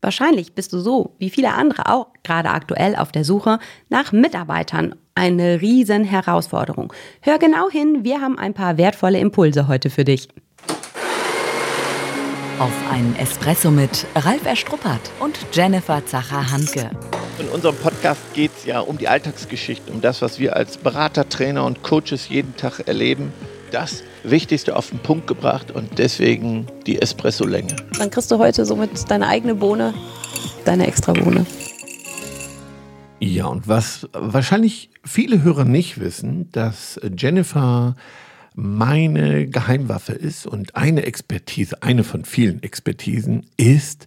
Wahrscheinlich bist du so, wie viele andere auch gerade aktuell auf der Suche nach Mitarbeitern. Eine riesen Herausforderung. Hör genau hin, wir haben ein paar wertvolle Impulse heute für dich. Auf einen Espresso mit Ralf Erstruppert und Jennifer Zacher-Hanke. In unserem Podcast geht es ja um die Alltagsgeschichte, um das, was wir als Berater, Trainer und Coaches jeden Tag erleben. Das Wichtigste auf den Punkt gebracht und deswegen die Espresso-Länge. Dann kriegst du heute somit deine eigene Bohne, deine extra Bohne. Ja, und was wahrscheinlich viele Hörer nicht wissen, dass Jennifer meine Geheimwaffe ist und eine Expertise, eine von vielen Expertisen ist,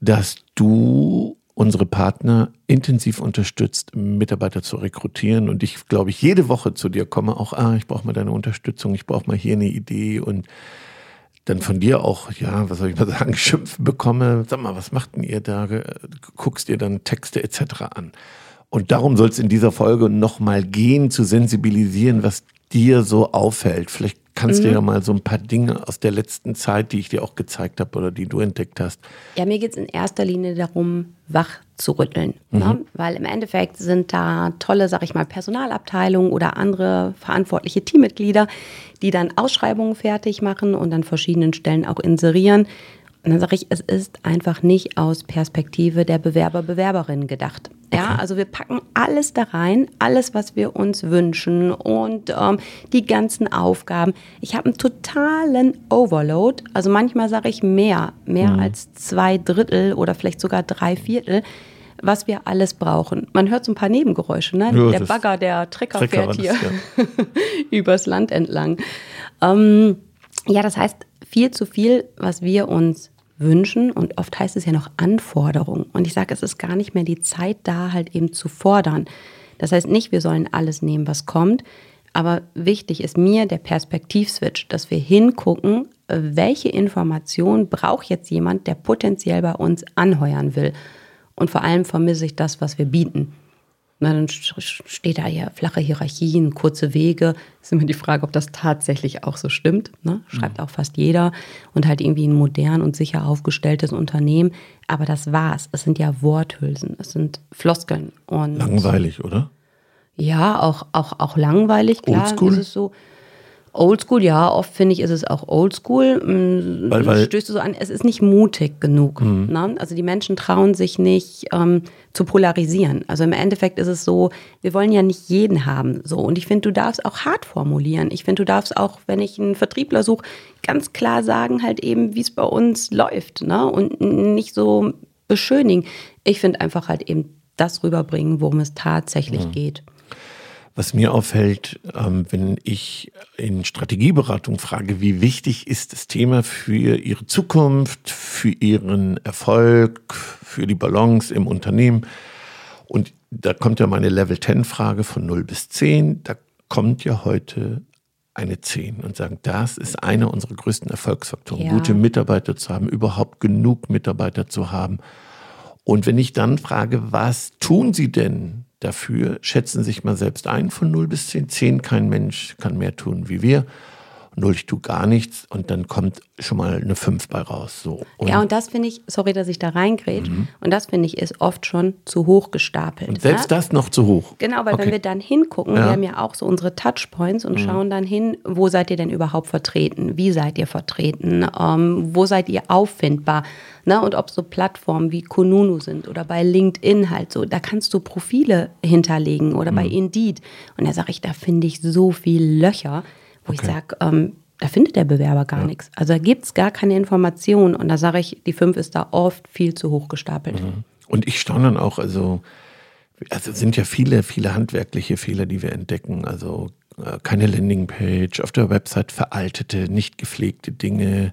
dass du unsere Partner intensiv unterstützt, Mitarbeiter zu rekrutieren. Und ich, glaube ich, jede Woche zu dir komme, auch, ah, ich brauche mal deine Unterstützung, ich brauche mal hier eine Idee und dann von dir auch, ja, was soll ich mal sagen, Schimpfen bekomme. Sag mal, was macht denn ihr da? Guckst dir dann Texte etc. an. Und darum soll es in dieser Folge nochmal gehen, zu sensibilisieren, was dir so auffällt. Vielleicht kannst mhm. du ja mal so ein paar Dinge aus der letzten Zeit, die ich dir auch gezeigt habe oder die du entdeckt hast. Ja, mir geht es in erster Linie darum, wach zu rütteln. Ne? Mhm. Ne? Weil im Endeffekt sind da tolle, sag ich mal, Personalabteilungen oder andere verantwortliche Teammitglieder, die dann Ausschreibungen fertig machen und an verschiedenen Stellen auch inserieren. Und dann sage ich, es ist einfach nicht aus Perspektive der Bewerber, Bewerberinnen gedacht. Ja, also wir packen alles da rein, alles, was wir uns wünschen und ähm, die ganzen Aufgaben. Ich habe einen totalen Overload. Also manchmal sage ich mehr, mehr mhm. als zwei Drittel oder vielleicht sogar drei Viertel, was wir alles brauchen. Man hört so ein paar Nebengeräusche, ne? Ja, der Bagger, der Trecker, Trecker fährt hier ja. übers Land entlang. Ähm, ja, das heißt, viel zu viel, was wir uns wünschen und oft heißt es ja noch Anforderung. Und ich sage, es ist gar nicht mehr die Zeit da, halt eben zu fordern. Das heißt nicht, wir sollen alles nehmen, was kommt, aber wichtig ist mir der Perspektivswitch, dass wir hingucken, welche Information braucht jetzt jemand, der potenziell bei uns anheuern will. Und vor allem vermisse ich das, was wir bieten. Na, dann steht da ja flache Hierarchien, kurze Wege. Ist immer die Frage, ob das tatsächlich auch so stimmt. Ne? Schreibt mhm. auch fast jeder und halt irgendwie ein modern und sicher aufgestelltes Unternehmen. Aber das war's. Es sind ja Worthülsen, es sind Floskeln. Und langweilig, oder? Ja, auch, auch, auch langweilig. Klar, Oldschool? ist es so. Oldschool, ja, oft finde ich, ist es auch Oldschool. Mm, weil, weil Stößt du so an, es ist nicht mutig genug. Mhm. Ne? Also die Menschen trauen sich nicht ähm, zu polarisieren. Also im Endeffekt ist es so, wir wollen ja nicht jeden haben. So. Und ich finde, du darfst auch hart formulieren. Ich finde, du darfst auch, wenn ich einen Vertriebler suche, ganz klar sagen, halt eben, wie es bei uns läuft. Ne? Und nicht so beschönigen. Ich finde einfach halt eben das rüberbringen, worum es tatsächlich mhm. geht. Was mir auffällt, ähm, wenn ich in Strategieberatung frage, wie wichtig ist das Thema für Ihre Zukunft, für Ihren Erfolg, für die Balance im Unternehmen. Und da kommt ja meine Level 10 Frage von 0 bis 10. Da kommt ja heute eine 10 und sagen, das ist einer unserer größten Erfolgsfaktoren, ja. gute Mitarbeiter zu haben, überhaupt genug Mitarbeiter zu haben. Und wenn ich dann frage, was tun Sie denn dafür, schätzen sich mal selbst ein von 0 bis 10. 10 kein Mensch kann mehr tun wie wir. 0, ich tue gar nichts und dann kommt schon mal eine 5 bei raus. So. Und ja, und das finde ich, sorry, dass ich da reingrätsche, mhm. und das finde ich ist oft schon zu hoch gestapelt. Und selbst ja? das noch zu hoch? Genau, weil okay. wenn wir dann hingucken, ja. wir haben ja auch so unsere Touchpoints und mhm. schauen dann hin, wo seid ihr denn überhaupt vertreten? Wie seid ihr vertreten? Ähm, wo seid ihr auffindbar? Ne? Und ob so Plattformen wie Kununu sind oder bei LinkedIn halt so, da kannst du Profile hinterlegen oder mhm. bei Indeed. Und da sage ich, da finde ich so viel Löcher, wo okay. ich sage, ähm, da findet der Bewerber gar ja. nichts. Also da gibt es gar keine Informationen. Und da sage ich, die 5 ist da oft viel zu hoch gestapelt. Mhm. Und ich staune dann auch, also, also sind ja viele, viele handwerkliche Fehler, die wir entdecken. Also äh, keine Landingpage, auf der Website veraltete, nicht gepflegte Dinge,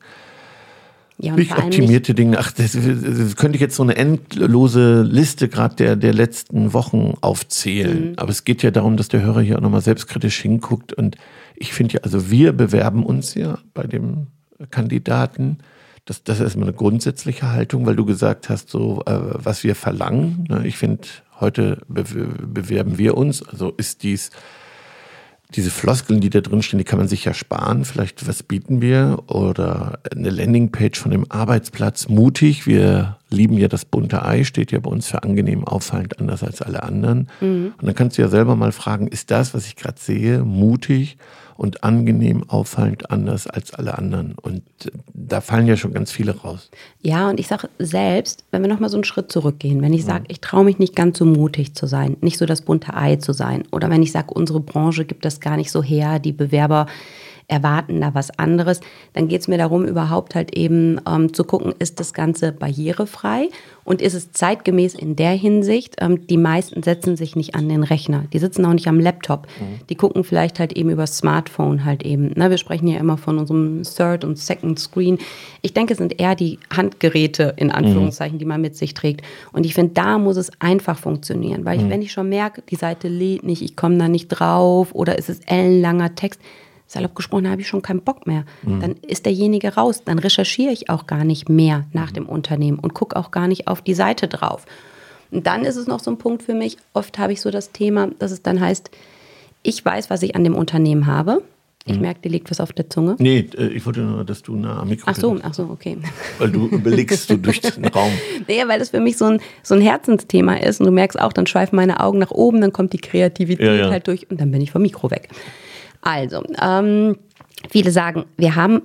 ja, und Nicht optimierte Dinge. Ach, das, das, könnte ich jetzt so eine endlose Liste gerade der, der letzten Wochen aufzählen. Mhm. Aber es geht ja darum, dass der Hörer hier auch nochmal selbstkritisch hinguckt. Und ich finde ja, also wir bewerben uns ja bei dem Kandidaten. Das, das ist erstmal eine grundsätzliche Haltung, weil du gesagt hast, so äh, was wir verlangen. Ne? Ich finde, heute be bewerben wir uns. Also ist dies diese Floskeln, die da drin stehen, die kann man sich ja sparen. Vielleicht, was bieten wir? Oder eine Landingpage von dem Arbeitsplatz. Mutig, wir lieben ja das bunte Ei, steht ja bei uns für angenehm, auffallend, anders als alle anderen. Mhm. Und dann kannst du ja selber mal fragen, ist das, was ich gerade sehe, mutig? Und angenehm auffallend anders als alle anderen. Und äh, da fallen ja schon ganz viele raus. Ja, und ich sage selbst, wenn wir nochmal so einen Schritt zurückgehen, wenn ich sage, ich traue mich nicht ganz so mutig zu sein, nicht so das bunte Ei zu sein, oder wenn ich sage, unsere Branche gibt das gar nicht so her, die Bewerber erwarten da was anderes. Dann geht es mir darum, überhaupt halt eben ähm, zu gucken, ist das Ganze barrierefrei und ist es zeitgemäß in der Hinsicht, ähm, die meisten setzen sich nicht an den Rechner, die sitzen auch nicht am Laptop, mhm. die gucken vielleicht halt eben über Smartphone halt eben. Na, wir sprechen ja immer von unserem Third und Second Screen. Ich denke, es sind eher die Handgeräte in Anführungszeichen, mhm. die man mit sich trägt. Und ich finde, da muss es einfach funktionieren, weil ich, mhm. wenn ich schon merke, die Seite lädt nicht, ich komme da nicht drauf oder es ist ellenlanger Text, salopp gesprochen, habe ich schon keinen Bock mehr. Mhm. Dann ist derjenige raus. Dann recherchiere ich auch gar nicht mehr nach dem Unternehmen und gucke auch gar nicht auf die Seite drauf. Und dann ist es noch so ein Punkt für mich. Oft habe ich so das Thema, dass es dann heißt, ich weiß, was ich an dem Unternehmen habe. Ich mhm. merke, dir liegt was auf der Zunge. Nee, äh, ich wollte nur, dass du nah am Mikro Ach so, ach so, okay. Weil du überlegst du durch den Raum. Nee, weil das für mich so ein, so ein Herzensthema ist. Und du merkst auch, dann schweifen meine Augen nach oben, dann kommt die Kreativität ja, ja. halt durch und dann bin ich vom Mikro weg. Also, ähm, viele sagen, wir haben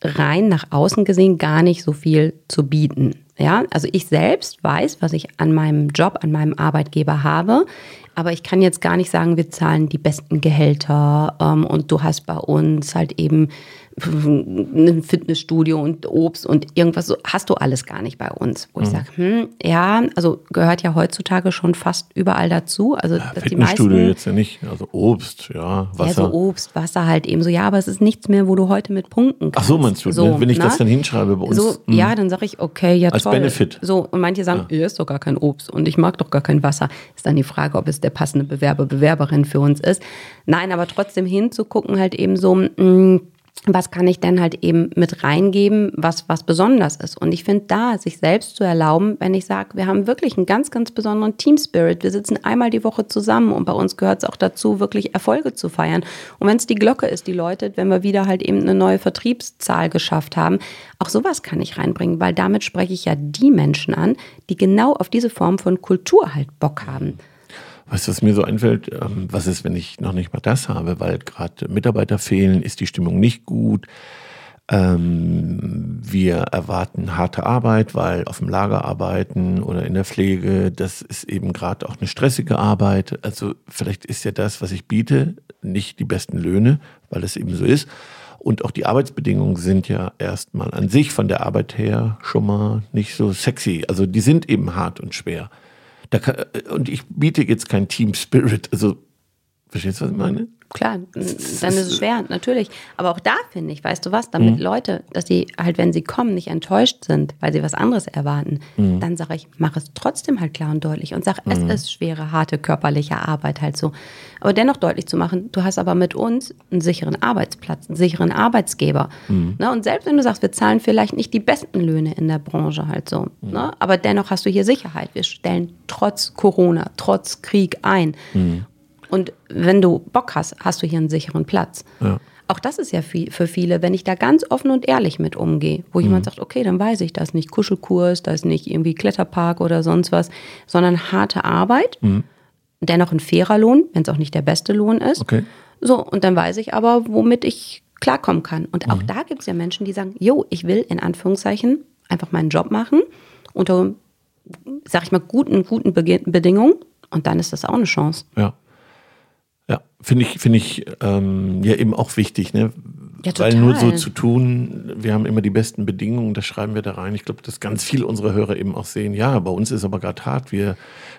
rein nach außen gesehen gar nicht so viel zu bieten. Ja, also ich selbst weiß, was ich an meinem Job, an meinem Arbeitgeber habe, aber ich kann jetzt gar nicht sagen, wir zahlen die besten Gehälter ähm, und du hast bei uns halt eben ein Fitnessstudio und Obst und irgendwas so hast du alles gar nicht bei uns. Wo mhm. ich sage, hm, ja, also gehört ja heutzutage schon fast überall dazu. Also ja, dass Fitnessstudio die meisten, jetzt ja nicht, also Obst, ja, Wasser. Ja, so Obst, Wasser halt eben so, ja, aber es ist nichts mehr, wo du heute mit punkten kannst. Ach so, meinst du, so, wenn ich na? das dann hinschreibe bei uns. So, mh. ja, dann sage ich, okay, ja Als toll. Benefit. So, und manche sagen, ja. ist doch gar kein Obst und ich mag doch gar kein Wasser. Ist dann die Frage, ob es der passende Bewerber, Bewerberin für uns ist. Nein, aber trotzdem hinzugucken halt eben so, mh, hm, was kann ich denn halt eben mit reingeben, was, was besonders ist. Und ich finde da, sich selbst zu erlauben, wenn ich sage, wir haben wirklich einen ganz, ganz besonderen Team Spirit. Wir sitzen einmal die Woche zusammen und bei uns gehört es auch dazu, wirklich Erfolge zu feiern. Und wenn es die Glocke ist, die läutet, wenn wir wieder halt eben eine neue Vertriebszahl geschafft haben, auch sowas kann ich reinbringen, weil damit spreche ich ja die Menschen an, die genau auf diese Form von Kultur halt Bock haben. Weißt du, was mir so einfällt? Ähm, was ist, wenn ich noch nicht mal das habe, weil gerade Mitarbeiter fehlen, ist die Stimmung nicht gut. Ähm, wir erwarten harte Arbeit, weil auf dem Lager arbeiten oder in der Pflege, das ist eben gerade auch eine stressige Arbeit. Also vielleicht ist ja das, was ich biete, nicht die besten Löhne, weil es eben so ist. Und auch die Arbeitsbedingungen sind ja erstmal an sich von der Arbeit her schon mal nicht so sexy. Also die sind eben hart und schwer. Kann, äh, und ich biete jetzt kein Team Spirit. Also, verstehst du, was ich meine? klar, dann ist es schwer, natürlich. Aber auch da finde ich, weißt du was, damit mhm. Leute, dass sie halt, wenn sie kommen, nicht enttäuscht sind, weil sie was anderes erwarten, mhm. dann sage ich, mach es trotzdem halt klar und deutlich und sag, mhm. es ist schwere, harte körperliche Arbeit halt so. Aber dennoch deutlich zu machen, du hast aber mit uns einen sicheren Arbeitsplatz, einen sicheren Arbeitsgeber. Mhm. Ne? Und selbst wenn du sagst, wir zahlen vielleicht nicht die besten Löhne in der Branche halt so, mhm. ne? aber dennoch hast du hier Sicherheit. Wir stellen trotz Corona, trotz Krieg ein. Mhm. Und wenn du Bock hast, hast du hier einen sicheren Platz. Ja. Auch das ist ja für viele, wenn ich da ganz offen und ehrlich mit umgehe, wo mhm. jemand sagt, okay, dann weiß ich, da ist nicht Kuschelkurs, da ist nicht irgendwie Kletterpark oder sonst was, sondern harte Arbeit, mhm. dennoch ein fairer Lohn, wenn es auch nicht der beste Lohn ist. Okay. So, und dann weiß ich aber, womit ich klarkommen kann. Und mhm. auch da gibt es ja Menschen, die sagen, jo, ich will in Anführungszeichen einfach meinen Job machen unter, sag ich mal, guten, guten Bedingungen. Und dann ist das auch eine Chance. Ja. Ja, finde ich, finde ich ähm, ja eben auch wichtig, ne? Ja, Weil nur so zu tun, wir haben immer die besten Bedingungen, das schreiben wir da rein. Ich glaube, dass ganz viele unserer Hörer eben auch sehen, ja, bei uns ist aber gerade hart, wir,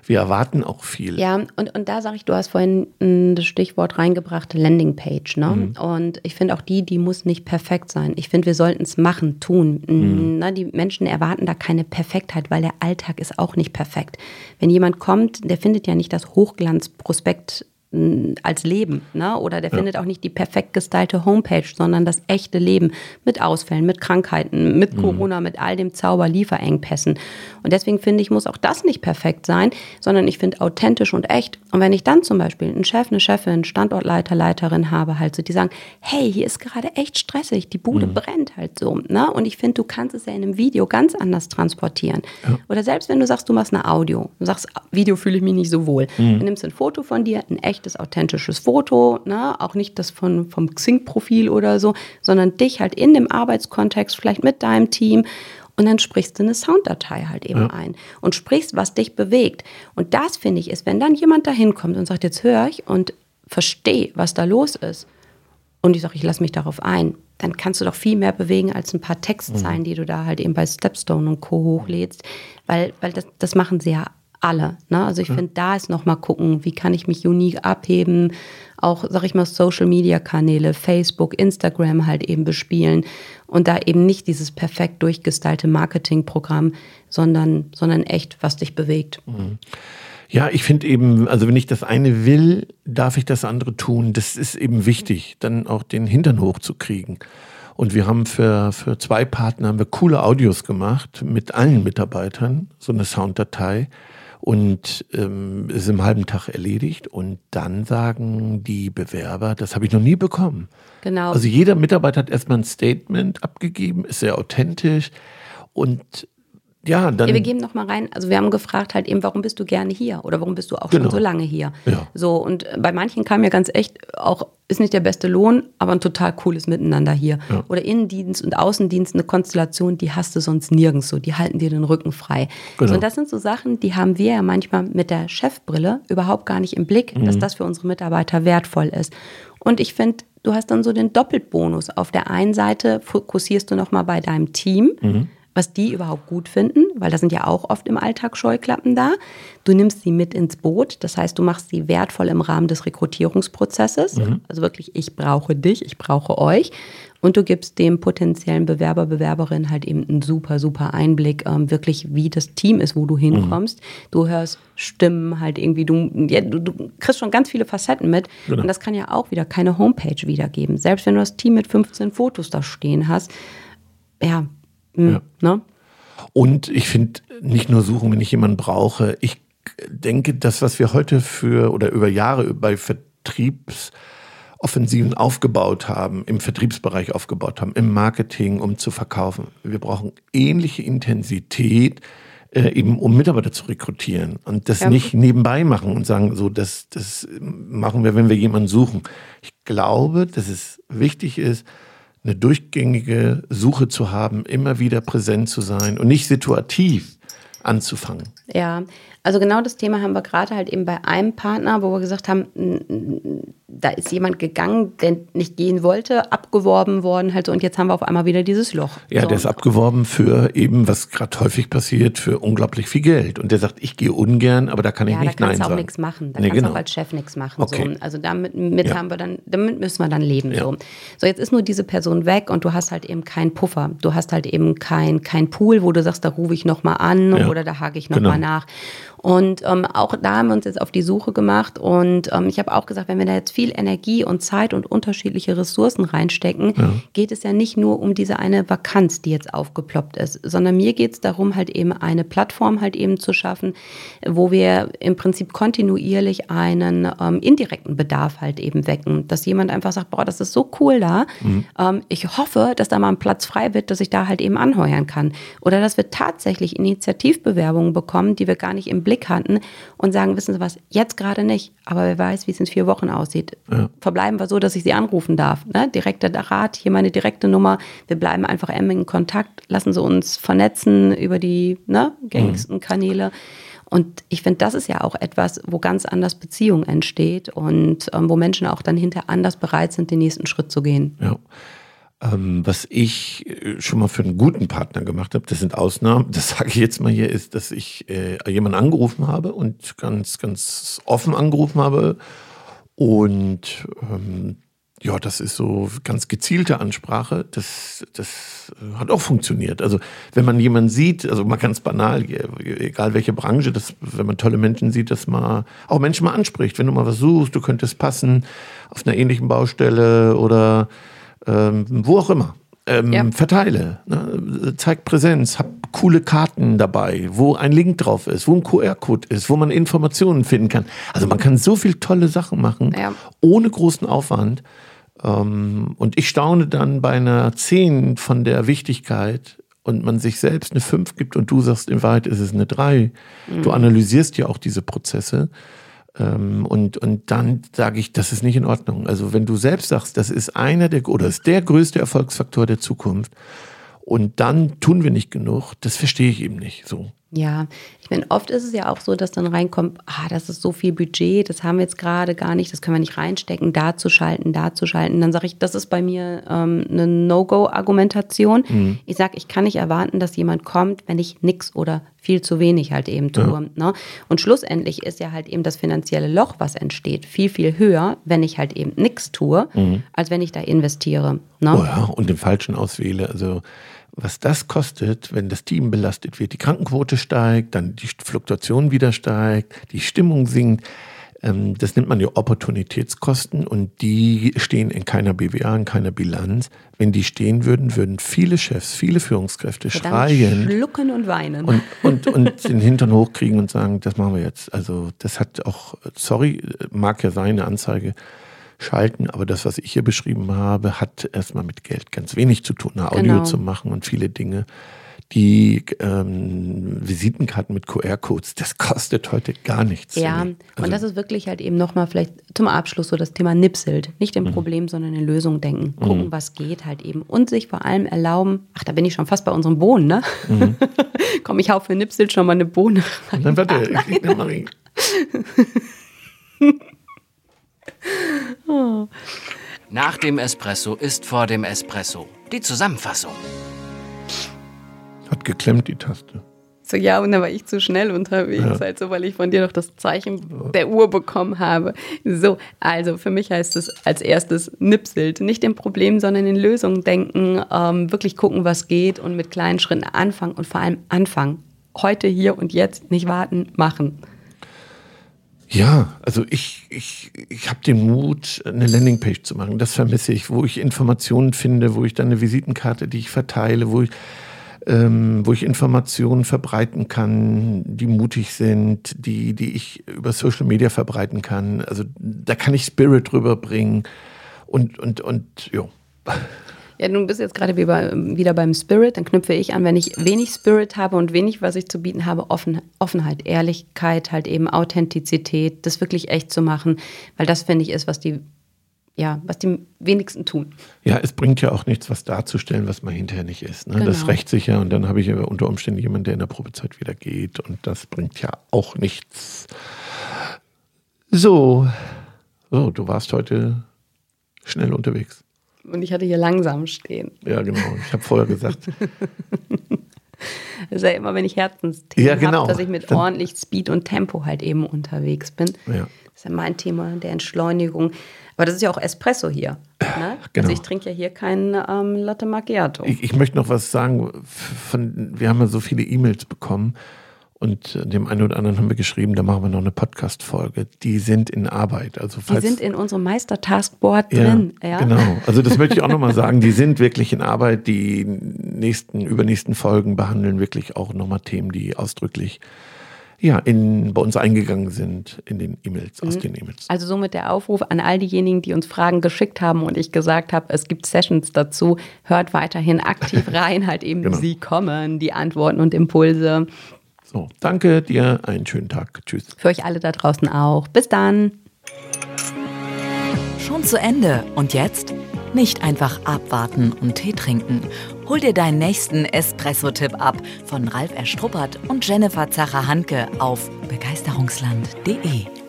wir erwarten auch viel. Ja, und, und da sage ich, du hast vorhin das Stichwort reingebracht, Landingpage. Ne? Mhm. Und ich finde auch die, die muss nicht perfekt sein. Ich finde, wir sollten es machen, tun. Mhm. Na, die Menschen erwarten da keine Perfektheit, weil der Alltag ist auch nicht perfekt. Wenn jemand kommt, der findet ja nicht das Hochglanzprospekt als Leben. Ne? Oder der ja. findet auch nicht die perfekt gestylte Homepage, sondern das echte Leben mit Ausfällen, mit Krankheiten, mit mhm. Corona, mit all dem Zauber, Lieferengpässen. Und deswegen finde ich, muss auch das nicht perfekt sein, sondern ich finde authentisch und echt. Und wenn ich dann zum Beispiel einen Chef, eine Chefin, Standortleiter, Leiterin habe, halt so, die sagen, hey, hier ist gerade echt stressig, die Bude mhm. brennt halt so. Ne? Und ich finde, du kannst es ja in einem Video ganz anders transportieren. Ja. Oder selbst wenn du sagst, du machst eine Audio, du sagst, Video fühle ich mich nicht so wohl. Mhm. Du nimmst ein Foto von dir, ein echtes, authentisches Foto, ne? auch nicht das von, vom Xing-Profil oder so, sondern dich halt in dem Arbeitskontext, vielleicht mit deinem Team und dann sprichst du eine Sounddatei halt eben ja. ein und sprichst, was dich bewegt. Und das finde ich ist, wenn dann jemand da hinkommt und sagt, jetzt höre ich und verstehe, was da los ist. Und ich sage, ich lasse mich darauf ein, dann kannst du doch viel mehr bewegen als ein paar Textzeilen, mhm. die du da halt eben bei Stepstone und Co. hochlädst. Weil, weil das, das machen sie ja alle. Ne? Also ich ja. finde, da ist nochmal gucken, wie kann ich mich unique abheben, auch, sag ich mal, Social-Media-Kanäle, Facebook, Instagram halt eben bespielen und da eben nicht dieses perfekt durchgestylte Marketingprogramm, sondern, sondern echt, was dich bewegt. Mhm. Ja, ich finde eben, also wenn ich das eine will, darf ich das andere tun. Das ist eben wichtig, dann auch den Hintern hochzukriegen. Und wir haben für, für zwei Partner haben wir coole Audios gemacht mit allen Mitarbeitern, so eine Sounddatei und ähm, ist im halben Tag erledigt. Und dann sagen die Bewerber, das habe ich noch nie bekommen. Genau. Also jeder Mitarbeiter hat erstmal ein Statement abgegeben, ist sehr authentisch und ja, dann. Ja, wir geben noch mal rein. Also wir haben gefragt halt eben, warum bist du gerne hier oder warum bist du auch genau. schon so lange hier? Ja. So und bei manchen kam ja ganz echt auch ist nicht der beste Lohn, aber ein total cooles Miteinander hier. Ja. Oder Innendienst und Außendienst eine Konstellation, die hast du sonst nirgends so. Die halten dir den Rücken frei. Genau. So, und das sind so Sachen, die haben wir ja manchmal mit der Chefbrille überhaupt gar nicht im Blick, mhm. dass das für unsere Mitarbeiter wertvoll ist. Und ich finde, du hast dann so den Doppelbonus. Auf der einen Seite fokussierst du noch mal bei deinem Team. Mhm was die überhaupt gut finden, weil da sind ja auch oft im Alltag Scheuklappen da. Du nimmst sie mit ins Boot, das heißt, du machst sie wertvoll im Rahmen des Rekrutierungsprozesses. Mhm. Also wirklich, ich brauche dich, ich brauche euch. Und du gibst dem potenziellen Bewerber, Bewerberin halt eben einen super, super Einblick, ähm, wirklich wie das Team ist, wo du hinkommst. Mhm. Du hörst Stimmen halt irgendwie, du, ja, du, du, kriegst schon ganz viele Facetten mit. Genau. Und das kann ja auch wieder keine Homepage wiedergeben. Selbst wenn du das Team mit 15 Fotos da stehen hast, ja, Mhm, ja. Ne? Und ich finde, nicht nur suchen, wenn ich jemanden brauche. Ich denke, das, was wir heute für oder über Jahre bei Vertriebsoffensiven aufgebaut haben, im Vertriebsbereich aufgebaut haben, im Marketing, um zu verkaufen. Wir brauchen ähnliche Intensität, äh, eben um Mitarbeiter zu rekrutieren und das ja. nicht nebenbei machen und sagen, so, das, das machen wir, wenn wir jemanden suchen. Ich glaube, dass es wichtig ist, eine durchgängige Suche zu haben, immer wieder präsent zu sein und nicht situativ anzufangen. Ja, also genau das Thema haben wir gerade halt eben bei einem Partner, wo wir gesagt haben, da ist jemand gegangen, der nicht gehen wollte, abgeworben worden halt so und jetzt haben wir auf einmal wieder dieses Loch. Ja, so. der ist abgeworben für eben, was gerade häufig passiert, für unglaublich viel Geld und der sagt, ich gehe ungern, aber da kann ich ja, nicht nein sagen. da kannst du auch nichts machen, da nee, kannst du genau. auch als Chef nichts machen. Okay. So. Also damit mit ja. haben wir dann, damit müssen wir dann leben. Ja. So. so, jetzt ist nur diese Person weg und du hast halt eben keinen Puffer. Du hast halt eben kein, kein Pool, wo du sagst, da rufe ich nochmal an ja. oder da hake ich nochmal genau. Nach. Und ähm, auch da haben wir uns jetzt auf die Suche gemacht und ähm, ich habe auch gesagt, wenn wir da jetzt viel Energie und Zeit und unterschiedliche Ressourcen reinstecken, ja. geht es ja nicht nur um diese eine Vakanz, die jetzt aufgeploppt ist, sondern mir geht es darum, halt eben eine Plattform halt eben zu schaffen, wo wir im Prinzip kontinuierlich einen ähm, indirekten Bedarf halt eben wecken, dass jemand einfach sagt, boah, das ist so cool da, mhm. ähm, ich hoffe, dass da mal ein Platz frei wird, dass ich da halt eben anheuern kann oder dass wir tatsächlich Initiativbewerbungen bekommen, die wir gar nicht im Blick Blick hatten und sagen, wissen Sie was, jetzt gerade nicht, aber wer weiß, wie es in vier Wochen aussieht. Ja. Verbleiben wir so, dass ich Sie anrufen darf. Ne? Direkter Rat, hier meine direkte Nummer. Wir bleiben einfach in Kontakt, lassen Sie uns vernetzen über die ne, gängigsten mhm. Kanäle. Und ich finde, das ist ja auch etwas, wo ganz anders Beziehung entsteht und ähm, wo Menschen auch dann hinter anders bereit sind, den nächsten Schritt zu gehen. Ja. Ähm, was ich äh, schon mal für einen guten Partner gemacht habe, das sind Ausnahmen, das sage ich jetzt mal hier, ist, dass ich äh, jemanden angerufen habe und ganz, ganz offen angerufen habe und ähm, ja, das ist so ganz gezielte Ansprache. Das, das hat auch funktioniert. Also wenn man jemanden sieht, also mal ganz banal, egal welche Branche, das, wenn man tolle Menschen sieht, dass man auch Menschen mal anspricht. Wenn du mal was suchst, du könntest passen auf einer ähnlichen Baustelle oder ähm, wo auch immer. Ähm, ja. Verteile, ne? zeig Präsenz, hab coole Karten dabei, wo ein Link drauf ist, wo ein QR-Code ist, wo man Informationen finden kann. Also man kann so viel tolle Sachen machen, ja. ohne großen Aufwand. Ähm, und ich staune dann bei einer 10 von der Wichtigkeit und man sich selbst eine 5 gibt und du sagst, in Wahrheit ist es eine 3. Mhm. Du analysierst ja auch diese Prozesse. Ähm, und, und dann sage ich, das ist nicht in Ordnung. Also wenn du selbst sagst, das ist einer der oder ist der größte Erfolgsfaktor der Zukunft und dann tun wir nicht genug, das verstehe ich eben nicht so. Ja, ich meine, oft ist es ja auch so, dass dann reinkommt, ah, das ist so viel Budget, das haben wir jetzt gerade gar nicht, das können wir nicht reinstecken, da zu schalten, da zu schalten. Dann sage ich, das ist bei mir ähm, eine No-Go-Argumentation. Mhm. Ich sage, ich kann nicht erwarten, dass jemand kommt, wenn ich nichts oder viel zu wenig halt eben tue. Ja. Ne? Und schlussendlich ist ja halt eben das finanzielle Loch, was entsteht, viel, viel höher, wenn ich halt eben nichts tue, mhm. als wenn ich da investiere. Ne? Oh ja, und den falschen auswähle. Also was das kostet, wenn das Team belastet wird. Die Krankenquote steigt, dann die Fluktuation wieder steigt, die Stimmung sinkt. Ähm, das nennt man ja Opportunitätskosten und die stehen in keiner BWA, in keiner Bilanz. Wenn die stehen würden, würden viele Chefs, viele Führungskräfte Verdammt schreien. Schlucken und weinen. Und, und, und den Hintern hochkriegen und sagen, das machen wir jetzt. Also das hat auch, sorry, mag ja sein, eine Anzeige schalten. Aber das, was ich hier beschrieben habe, hat erstmal mit Geld ganz wenig zu tun, eine Audio genau. zu machen und viele Dinge. Die ähm, Visitenkarten mit QR-Codes, das kostet heute gar nichts. Ja, also, und das ist wirklich halt eben nochmal vielleicht zum Abschluss so das Thema Nipselt. Nicht im mhm. Problem, sondern in Lösung denken. Gucken, mhm. was geht halt eben. Und sich vor allem erlauben, ach, da bin ich schon fast bei unserem Bohnen, ne? Mhm. Komm, ich hau für Nipselt schon mal eine Bohne rein. Dann warte, ich, ich, Nach dem Espresso ist vor dem Espresso. Die Zusammenfassung. Hat geklemmt die Taste. So, ja, und dann war ich zu schnell unterwegs, ja. also, weil ich von dir noch das Zeichen der Uhr bekommen habe. So, also für mich heißt es als erstes nipselt. Nicht im Problem, sondern in Lösungen denken, ähm, wirklich gucken, was geht und mit kleinen Schritten anfangen und vor allem anfangen. Heute, hier und jetzt, nicht warten, machen. Ja, also ich, ich, ich habe den Mut, eine Landingpage zu machen. Das vermisse ich, wo ich Informationen finde, wo ich dann eine Visitenkarte, die ich verteile, wo ich, ähm, wo ich Informationen verbreiten kann, die mutig sind, die, die ich über Social Media verbreiten kann. Also da kann ich Spirit rüberbringen und, und, und, ja. Ja, du bist jetzt gerade wieder beim Spirit. Dann knüpfe ich an, wenn ich wenig Spirit habe und wenig, was ich zu bieten habe, Offen, Offenheit, Ehrlichkeit, halt eben Authentizität, das wirklich echt zu machen, weil das finde ich ist, was die ja, was die wenigsten tun. Ja, es bringt ja auch nichts, was darzustellen, was man hinterher nicht ist. Ne? Genau. Das rächt sich ja und dann habe ich ja unter Umständen jemanden, der in der Probezeit wieder geht und das bringt ja auch nichts. So, so du warst heute schnell unterwegs. Und ich hatte hier langsam stehen. Ja, genau. Ich habe vorher gesagt. Das ist ja immer, wenn ich Herzensthemen ja, genau. habe, dass ich mit Dann, ordentlich Speed und Tempo halt eben unterwegs bin. Ja. Das ist ja mein Thema der Entschleunigung. Aber das ist ja auch Espresso hier. Ne? Also genau. Also ich trinke ja hier keinen ähm, Latte Macchiato. Ich, ich, möchte noch was sagen. Von, wir haben ja so viele E-Mails bekommen und dem einen oder anderen haben wir geschrieben, da machen wir noch eine Podcast-Folge. Die sind in Arbeit. Also falls, die sind in unserem Meister-Taskboard drin. Ja, genau. Also das möchte ich auch nochmal sagen. Die sind wirklich in Arbeit. Die nächsten, übernächsten Folgen behandeln wirklich auch nochmal Themen, die ausdrücklich ja, in, bei uns eingegangen sind in den E-Mails, mhm. aus den E-Mails. Also somit der Aufruf an all diejenigen, die uns Fragen geschickt haben und ich gesagt habe, es gibt Sessions dazu, hört weiterhin aktiv rein, halt eben genau. sie kommen, die Antworten und Impulse. So, danke dir, einen schönen Tag. Tschüss. Für euch alle da draußen auch. Bis dann. Schon zu Ende. Und jetzt? Nicht einfach abwarten und Tee trinken. Hol dir deinen nächsten Espresso-Tipp ab von Ralf Erstruppert und Jennifer Zacher-Hanke auf begeisterungsland.de.